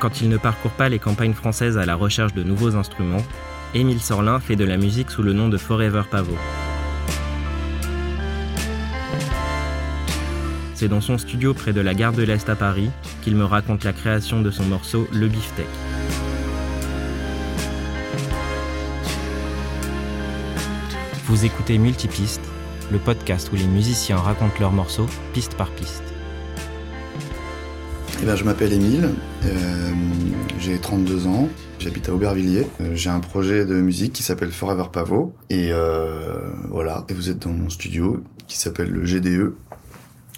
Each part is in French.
Quand il ne parcourt pas les campagnes françaises à la recherche de nouveaux instruments, Émile Sorlin fait de la musique sous le nom de Forever Pavot. C'est dans son studio près de la gare de l'Est à Paris qu'il me raconte la création de son morceau Le Beefsteak. Vous écoutez Multipiste, le podcast où les musiciens racontent leurs morceaux piste par piste. Eh ben, je m'appelle Émile, euh, j'ai 32 ans, j'habite à Aubervilliers. Euh, j'ai un projet de musique qui s'appelle Forever Pavot. Et euh, voilà, et vous êtes dans mon studio qui s'appelle le GDE,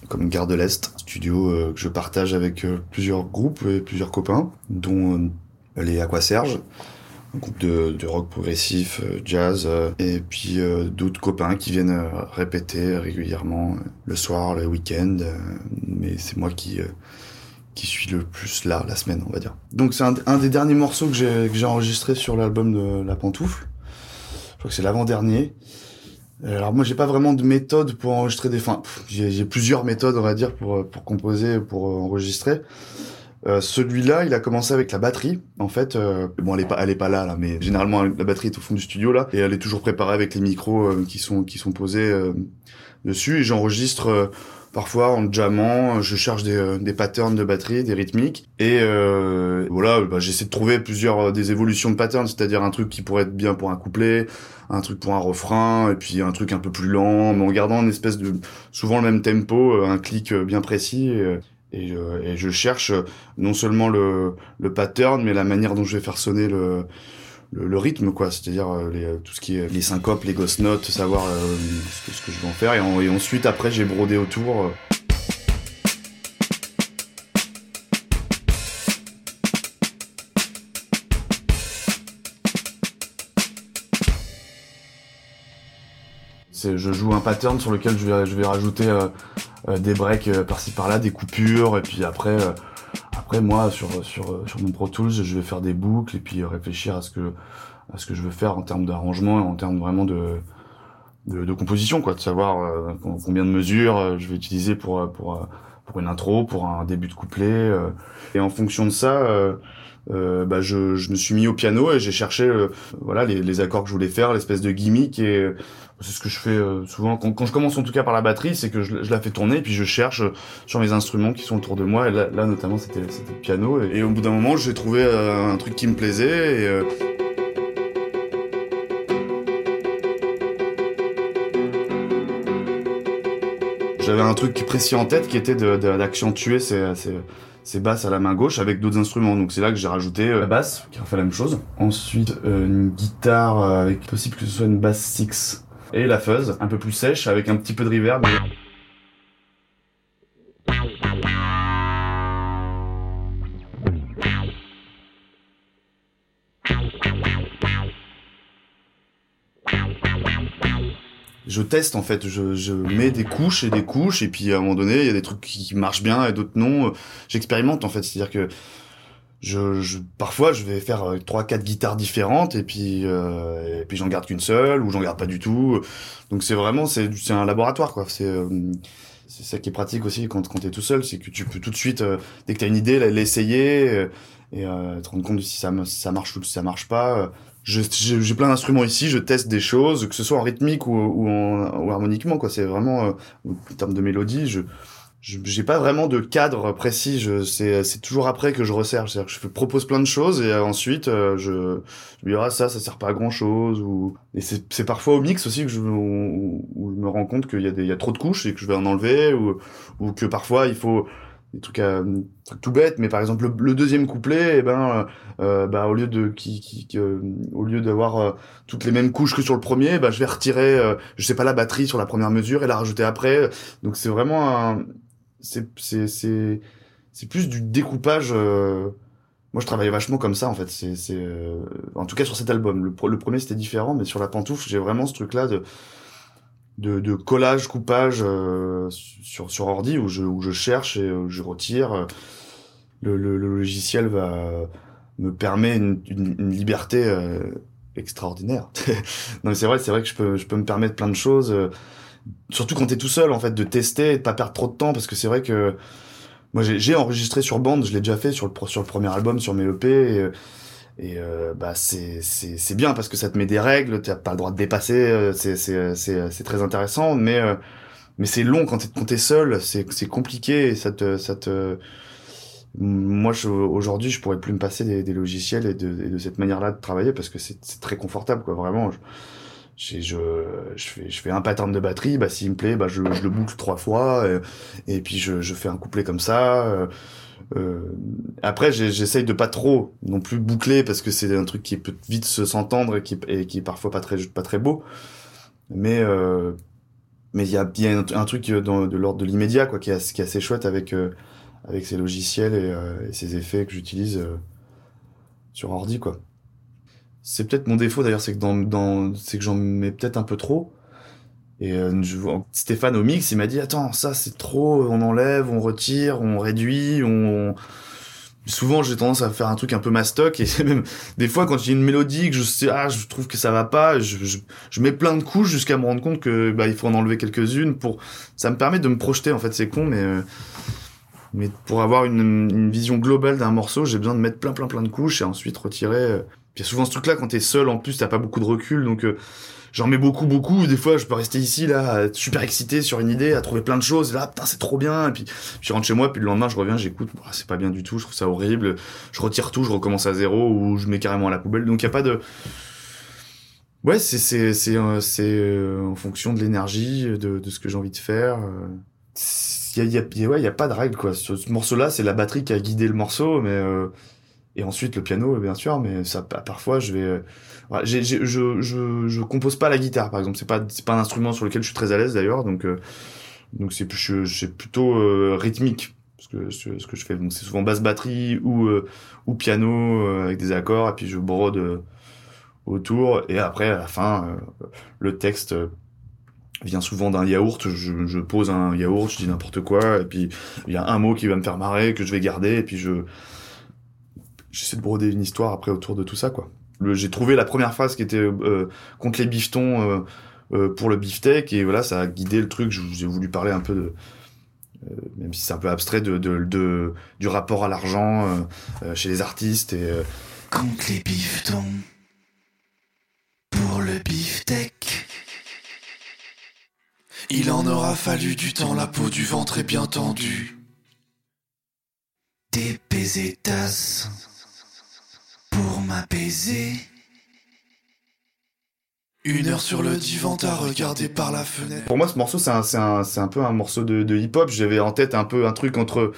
comme Gare de l'Est. Studio que je partage avec plusieurs groupes et plusieurs copains, dont les Aquaserge, un groupe de, rock progressif, jazz, et puis d'autres copains qui viennent répéter régulièrement le soir, le week-end. mais c'est moi qui... qui suis le plus là la semaine, on va dire. Donc c'est un, des derniers morceaux que j'ai enregistré sur l'album de La Pantoufle. Je crois que c'est l'avant-dernier. Euh, Alors moi j'ai pas vraiment de méthode pour enregistrer des pff, j'ai plusieurs méthodes on va dire pour pour composer pour euh, enregistrer. Euh, celui-là, il a commencé avec la batterie. En fait, bon, elle est pas, elle est pas là, là, mais généralement la batterie est au fond du studio là, et elle est toujours préparée avec les micros qui sont qui sont posés dessus. Et j'enregistre parfois en jammant. Je cherche des, euh, des patterns de batterie, des rythmiques, et euh, voilà, bah, j'essaie de trouver plusieurs euh, des évolutions de patterns, c'est-à-dire un truc qui pourrait être bien pour un couplet, un truc pour un refrain, et puis un truc un peu plus lent, mais en gardant une espèce de souvent le même tempo, euh, un clic bien précis. Et, et, et je cherche non seulement le, le pattern, mais la manière dont je vais faire sonner le, le, rythme, quoi. C'est-à-dire euh, les, tout ce qui est les syncopes, les ghost notes, savoir euh, ce, que, je vais en faire. Et, en- et ensuite, après, j'ai brodé autour. euh. Je joue un pattern sur lequel je vais, je vais rajouter euh, euh, des breaks euh, par-ci par-là, des coupures, et puis après, euh, après moi sur sur sur mon Pro Tools, je vais faire des boucles et puis euh, réfléchir à ce que à ce que je veux faire en termes d'arrangement et en termes vraiment de de, composition, quoi, de savoir euh, com- combien de mesures euh, je vais utiliser pour pour pour une intro, pour un début de couplet, euh. et en fonction de ça. euh, euh, bah je, je me suis mis au piano et j'ai cherché euh, voilà les, les accords que je voulais faire l'espèce de gimmick et euh, c'est ce que je fais souvent quand, quand je commence en tout cas par la batterie c'est que je, je la fais tourner et puis je cherche sur mes instruments qui sont autour de moi et là, là, notamment c'était le piano et, et au bout d'un moment j'ai trouvé un truc qui me plaisait et j'avais un truc précis en tête qui était d'accentuer ces, ces, ces basses à la main gauche avec d'autres instruments. Donc c'est là que j'ai rajouté euh, la basse qui refait la même chose. Ensuite euh, une guitare euh, avec possible que ce soit une basse 6 et la fuzz un peu plus sèche avec un petit peu de reverb je teste en fait, je, je mets des couches et des couches et puis à un moment donné il y a des trucs qui marchent bien et d'autres non. J'expérimente en fait, c'est-à-dire que je, je parfois je vais faire euh, trois quatre guitares différentes et puis euh, et puis j'en garde qu'une seule ou j'en garde pas du tout. Donc c'est vraiment c'est c'est un laboratoire quoi. C'est euh, c'est ça qui est pratique aussi quand quand t'es tout seul, c'est que tu peux tout de suite euh, dès que t'as une idée l'essayer et te rendre compte de si ça si ça marche ou si ça marche pas. J'ai plein d'instruments ici, je teste des choses, que ce soit en rythmique ou, ou, en, ou harmoniquement quoi. C'est vraiment euh, en termes de mélodie, je j'ai pas vraiment de cadre précis. C'est c'est toujours après que je resserre. C'est-à-dire que je propose plein de choses et ensuite euh, je je me dis ah ça ça sert pas à grand chose ou et c'est c'est parfois au mix aussi que je où, où je me rends compte qu'il y a des il y a trop de couches et que je vais en enlever ou ou que parfois il faut des trucs, des trucs tout bêtes mais par exemple le, le deuxième couplet eh ben euh, euh, bah au lieu de qui, qui, euh, au lieu d'avoir euh, toutes les mêmes couches que sur le premier bah je vais retirer euh, je sais pas la batterie sur la première mesure et la rajouter après. Donc c'est vraiment un c'est c'est c'est c'est plus du découpage euh, moi je travaille vachement comme ça en fait. C'est c'est euh, en tout cas sur cet album. Le, le premier c'était différent mais sur la pantoufle j'ai vraiment ce truc là de de, de collage coupage euh, sur sur ordi où je où je cherche et où je retire euh, le, le, le logiciel va me permet une, une, une liberté euh, extraordinaire non mais c'est vrai c'est vrai que je peux je peux me permettre plein de choses euh, surtout quand t'es tout seul en fait de tester et de pas perdre trop de temps parce que c'est vrai que moi j'ai enregistré sur bande, je l'ai déjà fait sur le sur le premier album, sur mes EP. Et euh, bah c'est c'est bien parce que ça te met des règles, t'as pas le droit de dépasser, c'est c'est c'est très intéressant, mais mais c'est long quand t'es quand es seul, c'est c'est compliqué, et ça te ça te moi aujourd'hui je pourrais plus me passer des, des logiciels et de, et de cette manière-là de travailler parce que c'est très confortable quoi vraiment. Je, je, je, fais, je fais un pattern de batterie, bah, s'il me plaît, bah, je, je le boucle trois fois, et, et puis je, je fais un couplet comme ça. Euh, euh après, j'essaye de pas trop non plus boucler parce que c'est un truc qui peut vite se s'entendre et qui, et qui est parfois pas très, pas très beau. Mais euh, mais il y a, y a un, truc dans, de l'ordre de l'immédiat quoi qui est, assez chouette avec euh, avec ces logiciels et, euh, et ces effets que j'utilise euh, sur ordi quoi c'est peut-être mon défaut d'ailleurs c'est que dans, dans c'est que j'en mets peut-être un peu trop et je, Stéphane au mix il m'a dit attends ça c'est trop on enlève on retire on réduit on souvent j'ai tendance à faire un truc un peu mastoc et même des fois quand j'ai une mélodie que je sais ah je trouve que ça va pas je, je, je mets plein de couches jusqu'à me rendre compte que bah il faut en enlever quelques-unes pour ça me permet de me projeter en fait c'est con mais euh, mais pour avoir une, une vision globale d'un morceau j'ai besoin de mettre plein plein plein de couches et ensuite retirer euh. y a souvent ce truc là quand t'es seul en plus t'as pas beaucoup de recul donc euh, j'en mets beaucoup beaucoup. Des fois je peux rester ici là super excité sur une idée à trouver plein de choses là putain c'est trop bien et puis je rentre chez moi puis le lendemain je reviens j'écoute c'est pas bien du tout je trouve ça horrible. Je retire tout je recommence à zéro ou je mets carrément à la poubelle. Donc il y a pas de ouais c'est c'est c'est euh, c'est euh, en fonction de l'énergie de, de ce que j'ai envie de faire il y a, y a ouais il y a pas de règle quoi. Ce, ce morceau là c'est la batterie qui a guidé le morceau mais euh, et ensuite le piano bien sûr mais ça parfois je vais j'ai, je, je, je compose pas la guitare, par exemple. C'est pas, c'est pas un instrument sur lequel je suis très à l'aise d'ailleurs, donc euh, donc c'est c'est plutôt euh, rythmique parce que ce, que je fais. Donc c'est souvent basse batterie ou euh, ou piano avec des accords, et puis je brode autour. Et après à la fin, le texte vient souvent d'un yaourt. Je, je pose un yaourt, je dis n'importe quoi, et puis il y a un mot qui va me faire marrer que je vais garder, et puis je j'essaie de broder une histoire après autour de tout ça, quoi. J'ai trouvé la première phrase qui était euh, contre les biftons euh, euh, pour le beefsteak et voilà ça a guidé le truc. J'ai voulu parler un peu de euh, même si c'est un peu abstrait de, du rapport à l'argent chez les artistes et contre les biftons pour le beefsteak. Il en aura fallu du temps la peau du ventre est bien tendue. Des pour Une heure sur le divan, t'as regardé par la fenêtre. Pour moi, ce morceau, c'est un, un, un, peu un morceau de, hip-hop. J'avais en tête un peu un truc entre,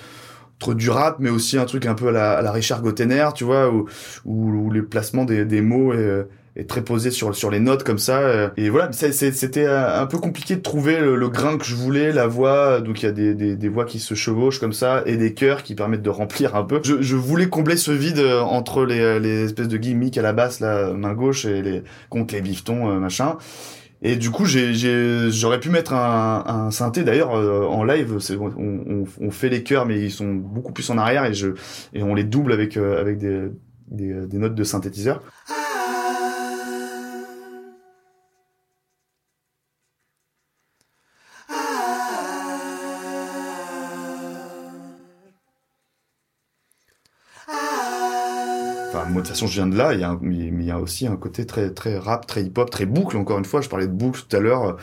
entre du rap, mais aussi un truc un peu à la, Richard Gottener, tu vois, où, où, où les placements des, des mots et, et très posé sur sur les notes comme ça euh, et voilà c'était un peu compliqué de trouver le, grain que je voulais la voix donc il y a des, des, des, voix qui se chevauchent comme ça et des chœurs qui permettent de remplir un peu je, je voulais combler ce vide euh, entre les, les espèces de gimmicks à la basse la main gauche et les contre les biftons euh, machin et du coup, j'aurais pu mettre un, un synthé. D'ailleurs, en live, on, on, on, fait les chœurs, mais ils sont beaucoup plus en arrière et je et on les double avec avec des, des notes de synthétiseur. Moi de toute façon je viens de là, il y a mais, il y a aussi un côté très très rap, très hip-hop, très boucle. Encore une fois, je parlais de boucle tout à l'heure.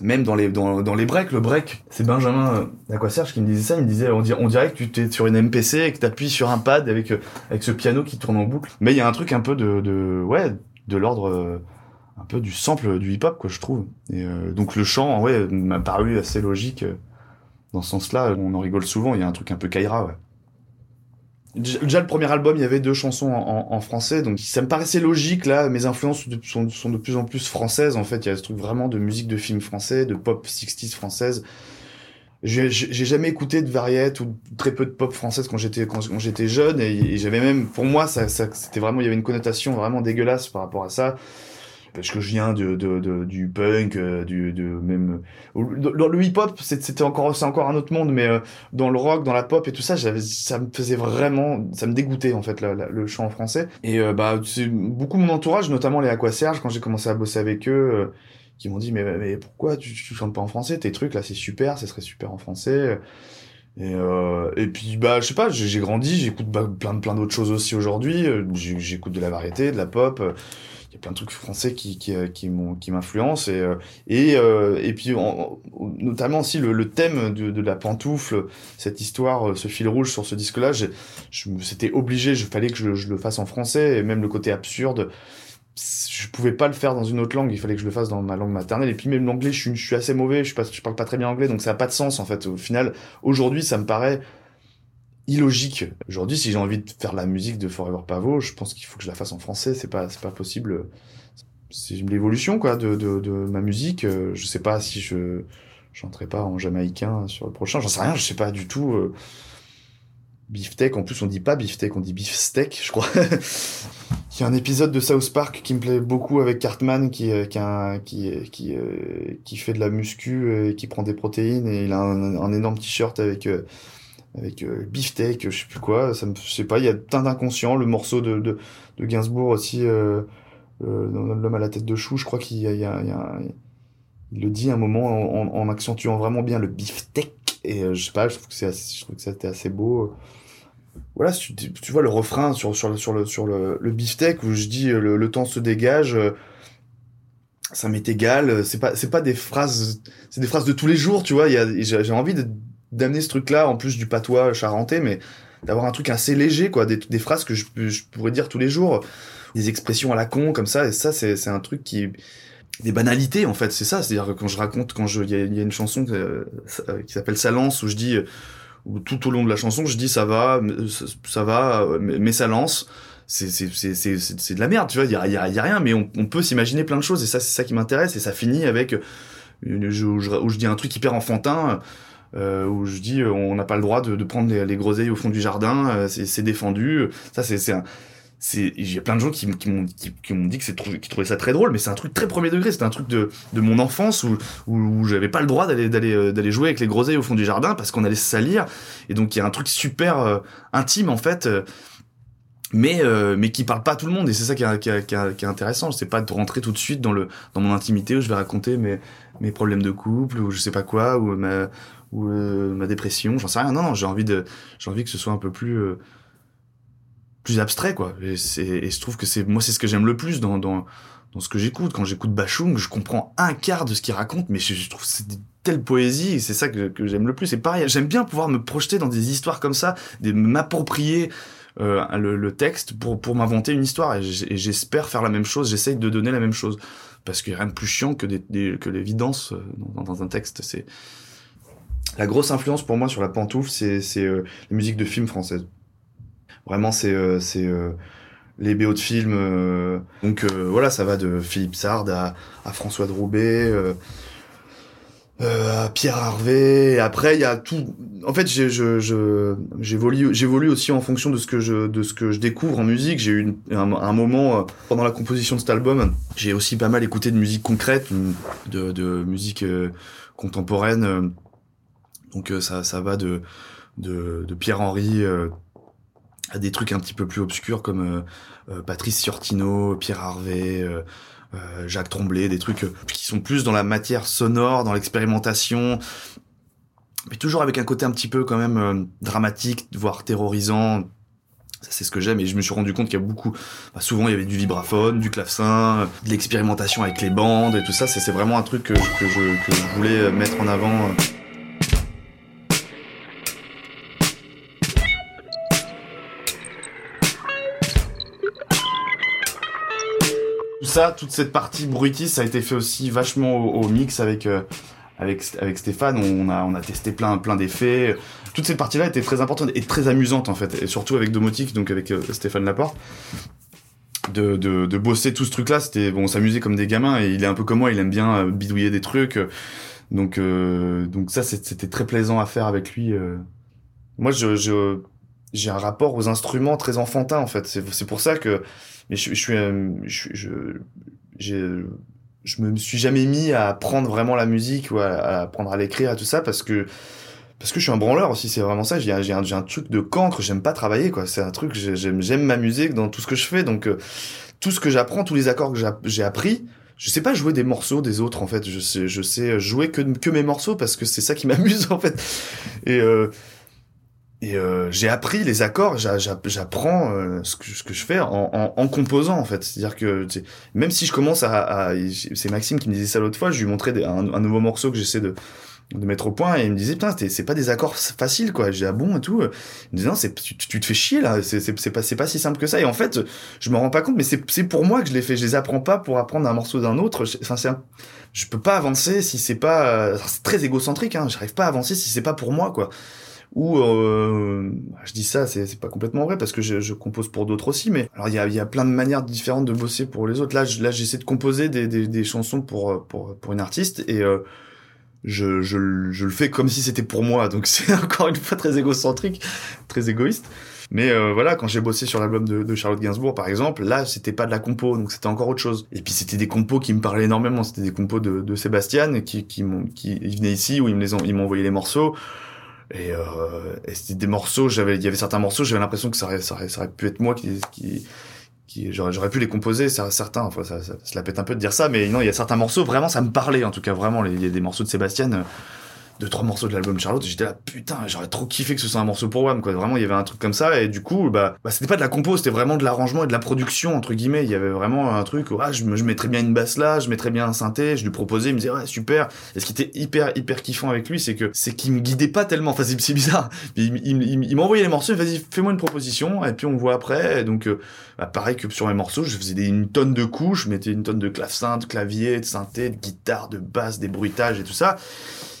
Même dans les dans, dans les breaks, le break, c'est Benjamin euh, Serge qui me disait ça. Il me disait on dirait, on dirait que tu es sur une MPC et que tu appuies sur un pad avec euh, avec ce piano qui tourne en boucle. Mais il y a un truc un peu de, de ouais de l'ordre euh, un peu du sample du hip-hop quoi je trouve. Et donc le chant ouais m'a paru assez logique dans ce sens-là. On en rigole souvent. Il y a un truc un peu Kaira ouais. Déjà le premier album, il y avait deux chansons en, français, donc ça me paraissait logique là. Mes influences sont, de plus en plus françaises en fait. Il y a ce truc vraiment de musique de film français, de pop 60s française. J'ai jamais écouté de variette ou très peu de pop française quand j'étais quand, j'étais jeune et, j'avais même pour moi ça c'était vraiment il y avait une connotation vraiment dégueulasse par rapport à ça parce que je viens de, de, de du punk, euh, du de même dans le hip-hop, c'était encore c'est encore un autre monde, mais euh, dans le rock, dans la pop et tout ça, ça me faisait vraiment, ça me dégoûtait en fait le chant en français. Et euh, bah beaucoup mon entourage, notamment les Aquaserge, quand j'ai commencé à bosser avec eux, qui m'ont dit mais, mais pourquoi tu, tu chantes pas en français? Tes trucs là c'est super, ça serait super en français. Et, euh, et puis, bah, je sais pas, j'ai grandi, j'écoute bah, plein, plein d'autres choses aussi aujourd'hui. Euh, J'écoute de la variété, de la pop. Il y a plein de trucs français qui, qui, euh, qui qui m'influencent. Et, euh, et, euh, et puis, en- en- notamment aussi le, thème de, de la pantoufle, cette histoire, ce fil rouge sur ce disque-là, c'était obligé, il fallait que je, je le fasse en français. Et même le côté absurde, je pouvais pas le faire dans une autre langue, il fallait que je le fasse dans ma langue maternelle. Et puis même l'anglais, je suis, je suis assez mauvais, je, je parle pas très bien anglais, donc ça a pas de sens en fait. Au final, aujourd'hui, ça me paraît illogique. Aujourd'hui, si j'ai envie de faire la musique de Forever Pavot, je pense qu'il faut que je la fasse en français. C'est pas, c'est pas possible. C'est l'évolution quoi de, de, de ma musique. Euh, Je sais pas si je chanterai pas en jamaïcain sur le prochain. J'en sais rien. Je sais pas du tout. Euh... Beefsteak. En plus, on dit pas beefsteak, on dit beefsteak, je crois. Il y a un épisode de South Park qui me plaît beaucoup avec Cartman qui euh, qui qui qui, fait de la muscu et qui prend des protéines et il a un, énorme t-shirt avec avec euh, beefsteak, je sais plus quoi, ça me je sais pas, il y a plein d'inconscients, le morceau de de, de Gainsbourg aussi euh, euh, l'homme à la tête de chou, je crois qu'il y a, il y a, y a- il le dit un moment en, en- en accentuant vraiment bien le beefsteak et euh, je sais pas, je trouve que c'est je trouve que c'était assez beau voilà, tu, tu vois le refrain sur, sur, le, sur, le, sur le, le beefsteak où je dis euh, le, le temps se dégage, euh, ça m'est égal. C'est pas, c'est pas des phrases, c'est des phrases de tous les jours, tu vois. il y a- j'ai envie de- d'amener ce truc-là en plus du patois charentais, mais d'avoir un truc assez léger, quoi. Des, des phrases que je, je pourrais dire tous les jours, des expressions à la con comme ça. Et ça, c'est un truc qui des banalités en fait. C'est ça. C'est à dire que quand je raconte quand je il y, y a une chanson euh, euh, qui s'appelle Salance où je dis où tout au long de la chanson je dis ça va mais- ça, va euh, mais ça lance. C'est de la merde tu vois. Il y a y y a rien mais on, on peut s'imaginer plein de choses. Et ça c'est ça qui m'intéresse. Et ça finit avec où je- où je dis un truc hyper enfantin euh, où je dis euh, on n'a pas le droit de, de prendre les, les groseilles au fond du jardin euh, c'est défendu. Ça c'est un il y a plein de gens qui, qui m'ont qui, qui dit que trou- qui trouvaient ça très drôle mais c'est un truc très premier degré. C'est un truc de de mon enfance où où, où j'avais pas le droit d'aller euh, jouer avec les groseilles au fond du jardin parce qu'on allait se salir. Et donc il y a un truc super euh, intime en fait euh, mais euh, mais qui parle pas à tout le monde. Et c'est ça qui est, qui, est, qui, est, qui est intéressant. C'est pas de rentrer tout de suite dans le dans mon intimité où je vais raconter mes mes problèmes de couple ou je sais pas quoi ou ma ou euh, ma dépression j'en sais rien. Non non j'ai envie de j'ai envie que ce soit un peu plus euh, plus abstrait quoi. Et, et je trouve que c'est moi c'est ce que j'aime le plus dans dans dans ce que j'écoute. Quand j'écoute Bachung je comprends un quart de ce qu'il raconte mais je, je trouve c'est telle poésie et c'est ça que, que j'aime le plus. Et pareil j'aime bien pouvoir me projeter dans des histoires comme ça de m'approprier euh, le, le texte pour pour m'inventer une histoire. Et j'espère faire la même chose. J'essaye de donner la même chose. Parce qu'il y a rien de plus chiant que des, des- que l'évidence euh, dans, dans un texte c'est la grosse influence pour moi sur la pantoufle c'est euh, les musiques de films françaises Vraiment, c'est euh, euh, les BO de films. euh, donc euh, voilà, ça va de Philippe Sard à, à François de Roubaix, euh, à Pierre Harvey. Après, il y a tout. En fait, j'évolue aussi en fonction de ce que je de ce que je découvre en musique. J'ai eu un, un moment pendant la composition de cet album, j'ai aussi pas mal écouté de musique concrète, de de musique contemporaine. Donc euh, ça ça va de de, de Pierre Henry. euh, à des trucs un petit peu plus obscurs comme euh, Patrice Sortino, Pierre Harvey, Jacques Tremblay, des trucs qui sont plus dans la matière sonore, dans l'expérimentation, mais toujours avec un côté un petit peu quand même dramatique, voire terrorisant. Ça, c'est ce que j'aime et je me suis rendu compte qu'il y a beaucoup, bah, souvent il y avait du vibraphone, du clavecin, de l'expérimentation avec les bandes et tout ça. C'est vraiment un truc que, je- que, je, que je voulais mettre en avant. Tout ça, toute cette partie bruitiste, ça a été fait aussi vachement au, mix avec euh, avec avec Stéphane. On a on a testé plein plein d'effets. Toute cette partie-là était très importante et très amusante en fait, et surtout avec Domotique, donc avec euh, Stéphane Laporte. De, de, de bosser tout ce truc-là, c'était bon, on s'amusait comme des gamins et il est un peu comme moi, il aime bien euh, bidouiller des trucs. donc euh, donc ça c'était très plaisant à faire avec lui. euh. Moi je j'ai un rapport aux instruments très enfantin en fait. C'est pour ça que mais je, je suis euh, je je je me suis jamais mis à apprendre vraiment la musique ou à, apprendre à l'écrire à tout ça parce que parce que je suis un branleur aussi c'est vraiment ça. J'ai un, un, un truc de cancre j'aime pas travailler quoi. C'est un truc j'ai- j'aime j'aime m'amuser dans tout ce que je fais. Donc euh, tout ce que j'apprends tous les accords que j'a- j'ai appris je sais pas jouer des morceaux des autres en fait. Je sais je sais jouer que que mes morceaux parce que c'est ça qui m'amuse en fait. Et euh, et euh, j'ai appris les accords, j'apprends euh, ce, que, je fais en, composant en fait. C'est-à-dire que même si je commence à, c'est Maxime qui me disait ça l'autre fois, je lui montrais un, un, nouveau morceau que j'essaie de, de mettre au point et il me disait putain c'est pas des accords faciles quoi. J'ai ah bon et tout. Il me disait non c'est tu, te fais chier là, c'est pas pas si simple que ça. Et en fait je me rends pas compte mais c'est pour moi que je les fais. Je les apprends pas pour apprendre un morceau d'un autre. Enfin c'est je peux pas avancer si c'est pas c'est très égocentrique. Hein. J'arrive pas à avancer si c'est pas pour moi quoi ou euh, je dis ça, c'est pas complètement vrai parce que je, compose pour d'autres aussi, mais alors il y a, plein de manières différentes de bosser pour les autres. Là, là j'essaie de composer des, chansons pour, pour, pour une artiste et euh, je, je, le fais comme si c'était pour moi, donc c'est encore une fois très égocentrique, très égoïste. Mais euh, voilà, quand j'ai bossé sur l'album de, Charlotte Gainsbourg, par exemple, là, c'était pas de la compo, donc c'était encore autre chose. Et puis c'était des compos qui me parlaient énormément. C'était des compos de, Sébastien qui, qui, venaient ici où ils me les m'ont envoyé les morceaux. Et, euh, et c'était des morceaux, j'avais, il y avait certains morceaux, j'avais l'impression que ça aurait, ça aurait, ça pu être moi qui, qui, qui j'aurais, pu les composer, certains, enfin, ça, ça, ça, la pète un peu de dire ça, mais non, il y a certains morceaux, vraiment, ça me parlait, en tout cas, vraiment, il y a des morceaux de Sébastien, euh, deux trois morceaux de l'album Charlotte j'étais là putain j'aurais trop kiffé que ce soit un morceau pour Wham quoi. Vraiment il y avait un truc comme ça et du coup bah, bah c'était pas de la compo c'était vraiment de l'arrangement et de la production entre guillemets. Il y avait vraiment un truc où ah, je, je mettrais bien une basse là je mettrais bien un synthé je lui proposais il me disait ouais super. Et ce qui était hyper hyper kiffant avec lui c'est que c'est qu'il me guidait pas tellement. Enfin c'est bizarre. Il, il, m'envoyait les morceaux vas-y fais-moi une proposition et puis on voit après. Donc euh, bah, pareil que sur mes morceaux je faisais des, une tonne de couches je mettais une tonne de clavecin de clavier de synthé de guitare de basse des bruitages et tout ça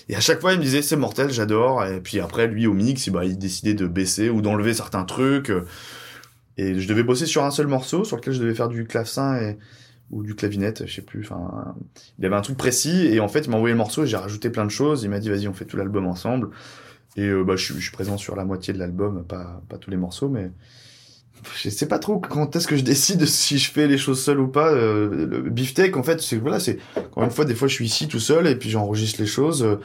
et à chaque fois, il me disait c'est mortel, j'adore. Et puis après, lui au mix, bah, il décidait de baisser ou d'enlever certains trucs. Et je devais bosser sur un seul morceau sur lequel je devais faire du clavecin et ou du clavinette, je sais plus. Enfin, il avait un truc précis et en fait, il m'a envoyé le morceau et j'ai rajouté plein de choses. Il m'a dit vas-y, on fait tout l'album ensemble. Et euh, bah, je, je, suis présent sur la moitié de l'album, pas pas tous les morceaux, mais je sais pas trop quand est-ce que je décide si je fais les choses seul ou pas. Euh, le beefsteak, en fait, c'est voilà, c'est encore une fois, des fois, je suis ici tout seul et puis j'enregistre les choses. Euh,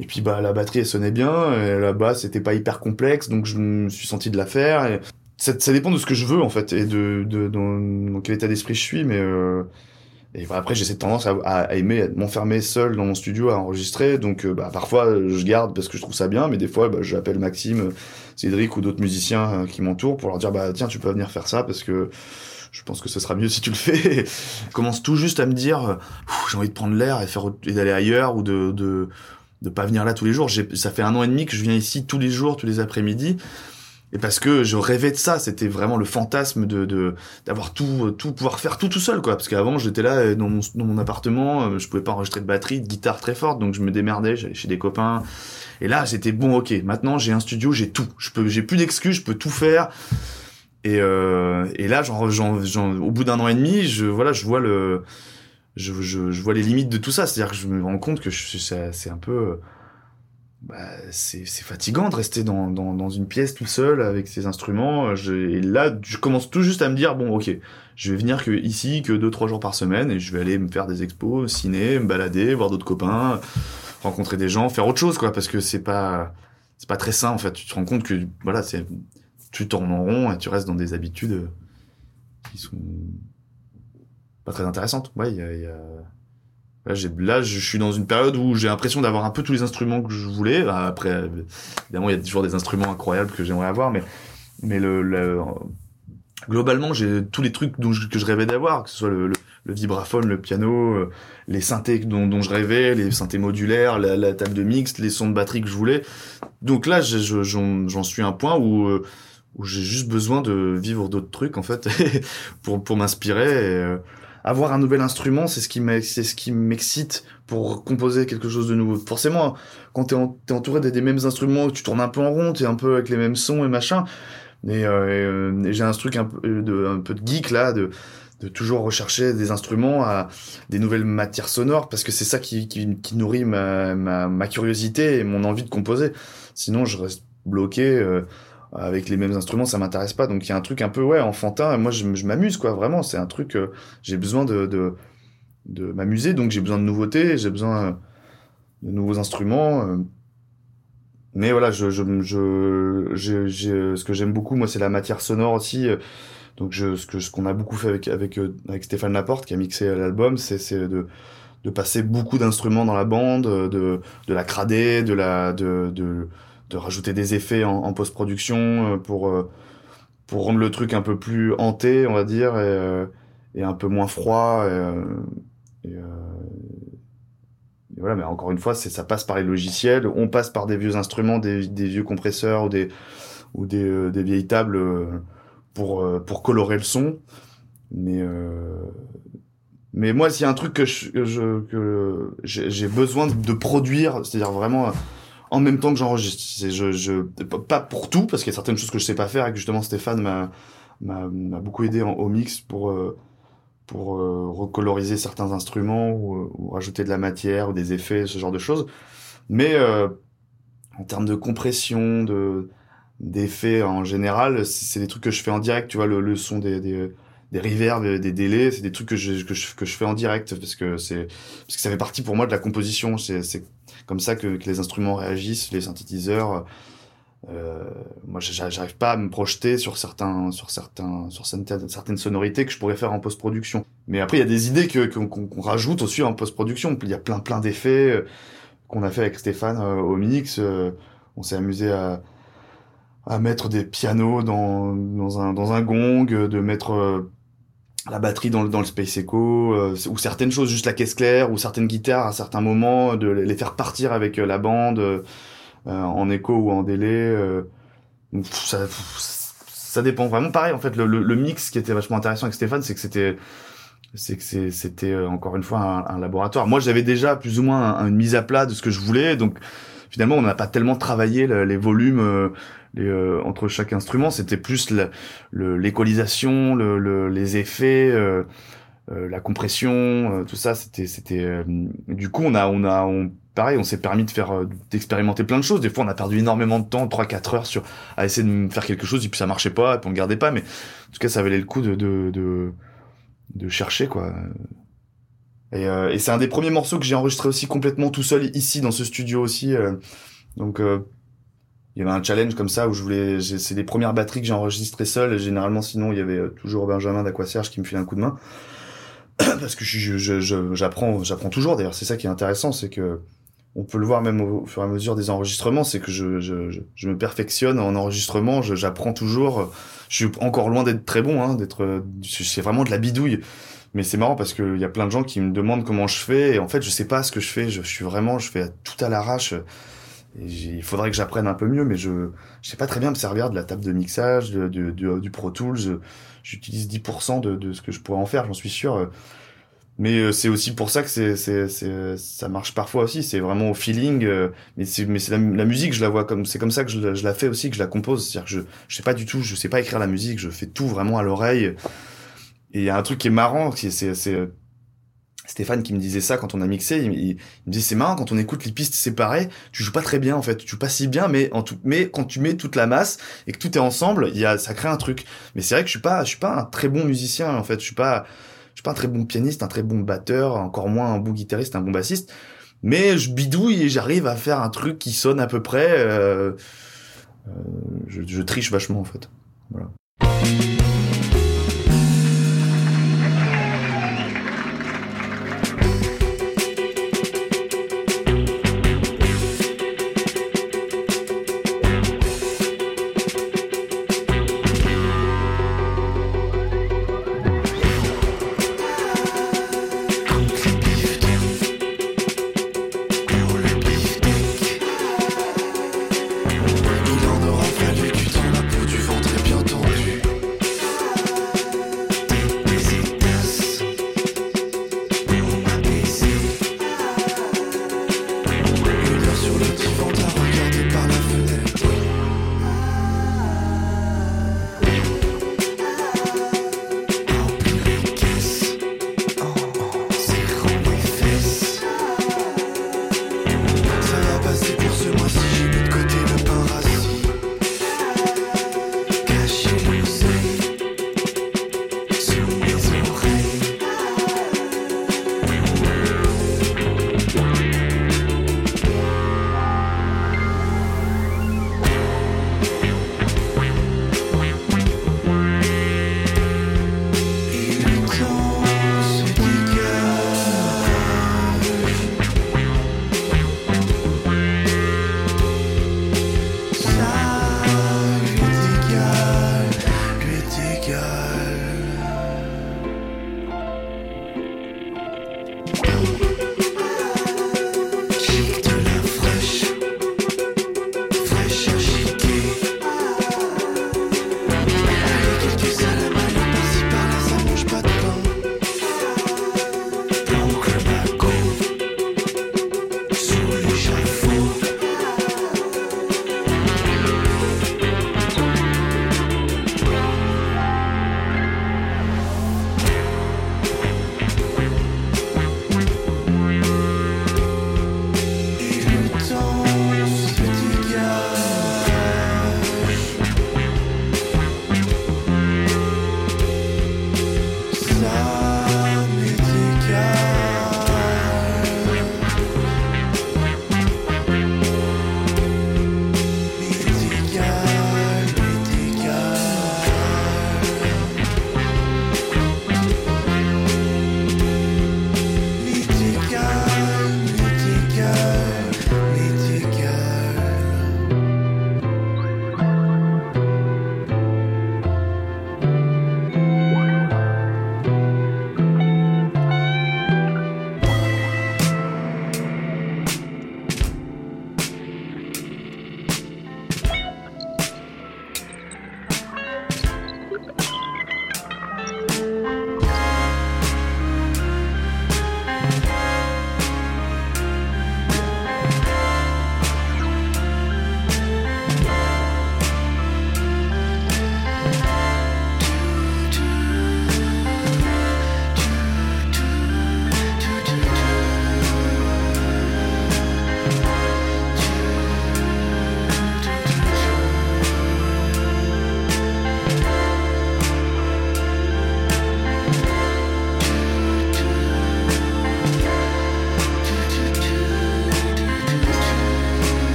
et puis bah la batterie elle sonnait bien, et la basse c'était pas hyper complexe, donc je me suis senti de la faire. Et ça, ça dépend de ce que je veux en fait et de, de dans, dans quel état d'esprit je suis, mais euh, et après, j'ai cette tendance à, à aimer m'enfermer seul dans mon studio à enregistrer. Donc, euh, bah, parfois, je garde parce que je trouve ça bien, mais des fois, bah, j'appelle Maxime, Cédric ou d'autres musiciens euh, qui m'entourent pour leur dire, bah, tiens, tu peux venir faire ça parce que je pense que ce sera mieux si tu le fais. commence tout juste à me dire, j'ai envie de prendre l'air et et d'aller ailleurs ou de, de de pas venir là tous les jours. Ça fait un an et demi que je viens ici tous les jours, tous les après-midi et parce que je rêvais de ça c'était vraiment le fantasme de d'avoir tout tout pouvoir faire tout tout seul quoi. Parce qu'avant j'étais là euh, dans mon, dans mon appartement euh, je pouvais pas enregistrer de batterie de guitare très forte donc je me démerdais j'allais chez des copains. Et là c'était bon ok maintenant j'ai un studio j'ai tout. Je peux j'ai plus d'excuses je peux tout faire. Et euh, et là genre, au bout d'un an et demi je voilà je vois le je, je, je vois les limites de tout ça. C'est à dire que je me rends compte que c'est un peu bah, c'est fatigant de rester dans, dans, dans, une pièce tout seul avec ses instruments. Je, et là, je commence tout juste à me dire bon, ok, je vais venir que ici que deux trois jours par semaine et je vais aller me faire des expos, ciné, me balader, voir d'autres copains, rencontrer des gens, faire autre chose quoi, parce que c'est pas c'est pas très sain en fait. Tu te rends compte que voilà, c'est tu tournes en rond et tu restes dans des habitudes qui sont pas très intéressantes. Ouais, il y a, y a Là, je suis dans une période où j'ai l'impression d'avoir un peu tous les instruments que je voulais. Après, évidemment, il y a toujours des instruments incroyables que j'aimerais avoir, mais, mais le, le globalement, j'ai tous les trucs dont que je rêvais d'avoir, que ce soit le, le, vibraphone, le piano, euh, les synthés dont, dont, je rêvais, les synthés modulaires, la, la, table de mix, les sons de batterie que je voulais. Donc là, j'en suis à un point où, euh, où j'ai juste besoin de vivre d'autres trucs, en fait, pour, pour m'inspirer. Et, avoir un nouvel instrument, c'est ce qui c'est ce qui m'excite pour composer quelque chose de nouveau. Forcément, quand t'es, es entouré des, mêmes instruments, tu tournes un peu en rond, t'es un peu avec les mêmes sons et machin. Et, euh, j'ai un truc un peu de, un peu de geek là, de, toujours rechercher des instruments à des nouvelles matières sonores parce que c'est ça qui, nourrit ma, curiosité et mon envie de composer. Sinon, je reste bloqué. Euh, avec les mêmes instruments, ça m'intéresse pas. Donc il y a un truc un peu ouais enfantin. Moi, je, m'amuse quoi, vraiment. C'est un truc. Euh, j'ai besoin de de, de m'amuser, donc j'ai besoin de nouveautés, j'ai besoin euh, de nouveaux instruments. Euh. Mais voilà, je je je, ce que j'aime beaucoup, moi, c'est la matière sonore aussi. Donc je, ce que ce qu'on a beaucoup fait avec avec avec Stéphane Laporte qui a mixé l'album, c'est c'est de de passer beaucoup d'instruments dans la bande, de de la crader, de la de de de rajouter des effets en, post-production pour pour rendre le truc un peu plus hanté, on va dire, et, et un peu moins froid. Et, et, voilà, mais encore une fois, c'est ça passe par les logiciels. On passe par des vieux instruments, des, des vieux compresseurs ou des ou des, des vieilles tables pour pour colorer le son. Mais mais moi, s'il y a un truc que je, que j'ai besoin de produire, c'est-à-dire vraiment en même temps que j'enregistre. Je, je, pas pour tout, parce qu'il y a certaines choses que je sais pas faire et que justement Stéphane m'a, beaucoup aidé en, au mix pour, euh, pour euh, recoloriser certains instruments ou, ou, rajouter de la matière ou des effets, ce genre de choses. Mais euh, en termes de compression, de d'effets en général, c'est des trucs que je fais en direct. Tu vois, le, le son des, des des reverbs, des délais, c'est des trucs que je, que je, que je fais en direct parce que c'est parce que ça fait partie pour moi de la composition. C'est comme ça que, que les instruments réagissent, les synthétiseurs. Euh, moi, j'arrive pas à me projeter sur certains, sur certains, sur certaines, sonorités que je pourrais faire en post-production. Mais après, il y a des idées que qu'on rajoute aussi en post-production. Il y a plein, plein d'effets euh, qu'on a fait avec Stéphane euh, au mix. Euh, on s'est amusé à à mettre des pianos dans dans un dans un gong, de mettre la batterie dans le, dans le Space Echo, euh, ou certaines choses, juste la caisse claire, ou certaines guitares à certains moments, de les faire partir avec euh, la bande euh, en écho ou en délai. ça, ça dépend vraiment. Pareil, en fait, le, le, mix qui était vachement intéressant avec Stéphane, c'est que c'était c'est que c'était encore une fois un, un laboratoire. Moi, j'avais déjà plus ou moins une mise à plat de ce que je voulais, donc finalement, on n'a pas tellement travaillé les volumes les, euh, entre chaque instrument. C'était plus l'équalisation, le, les effets, euh, euh, la compression, tout ça. C'était, c'était. du coup, on a, on a, on, pareil, on s'est permis de faire, d'expérimenter plein de choses. Des fois, on a perdu énormément de temps, 3-4 heures sur à essayer de faire quelque chose et puis ça marchait pas, et puis on le gardait pas. Mais en tout cas, ça valait le coup de, de, de, de chercher quoi. Et, et c'est un des premiers morceaux que j'ai enregistré aussi complètement tout seul ici dans ce studio aussi. donc il y avait un challenge comme ça où je voulais c'est les premières batteries que j'ai enregistrées seul généralement sinon il y avait euh, toujours Benjamin d'Aquaserge qui me filait un coup de main. Parce que j'apprends j'apprends toujours. D'ailleurs c'est ça qui est intéressant c'est que on peut le voir même au, fur et à mesure des enregistrements. C'est que je, je, je, me perfectionne en enregistrement. J'apprends toujours. Je suis encore loin d'être très bon hein, d'être c'est vraiment de la bidouille. Mais c'est marrant parce qu'il y a plein de gens qui me demandent comment je fais. Et en fait je sais pas ce que je fais. Je suis vraiment je fais tout à l'arrache il faudrait que j'apprenne un peu mieux, mais je je sais pas très bien me servir de la table de mixage, de, du Pro Tools. J'utilise 10% de, ce que je pourrais en faire, j'en suis sûr. Mais euh, c'est aussi pour ça que c'est c'est c'est ça marche parfois aussi. C'est vraiment au feeling. Euh, mais c'est mais c'est la, musique, je la vois comme c'est comme ça que je, je la fais aussi, que je la compose. C'est-à-dire que je je sais pas du tout, je sais pas écrire la musique, je fais tout vraiment à l'oreille. Et il y a un truc qui est marrant, c'est c'est Stéphane qui me disait ça quand on a mixé, il, me disait c'est marrant quand on écoute les pistes séparées, tu joues pas très bien en fait, tu joues pas si bien, mais en tout, quand tu mets toute la masse et que tout est ensemble, ça crée un truc. Mais c'est vrai que je suis pas, suis pas un très bon musicien en fait, je suis pas, suis pas un très bon pianiste, un très bon batteur, encore moins un bon guitariste, un bon bassiste. Mais je bidouille et j'arrive à faire un truc qui sonne à peu près. Euh, euh, je, je triche vachement en fait. Voilà.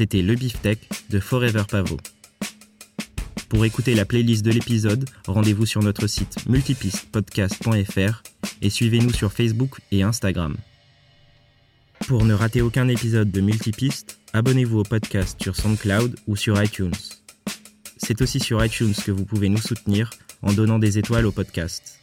C'était Le Beefsteak de Forever Pavot. Pour écouter la playlist de l'épisode, rendez-vous sur notre site multipistepodcast.fr et suivez-nous sur Facebook et Instagram. Pour ne rater aucun épisode de Multipiste, abonnez-vous au podcast sur SoundCloud ou sur iTunes. C'est aussi sur iTunes que vous pouvez nous soutenir en donnant des étoiles au podcast.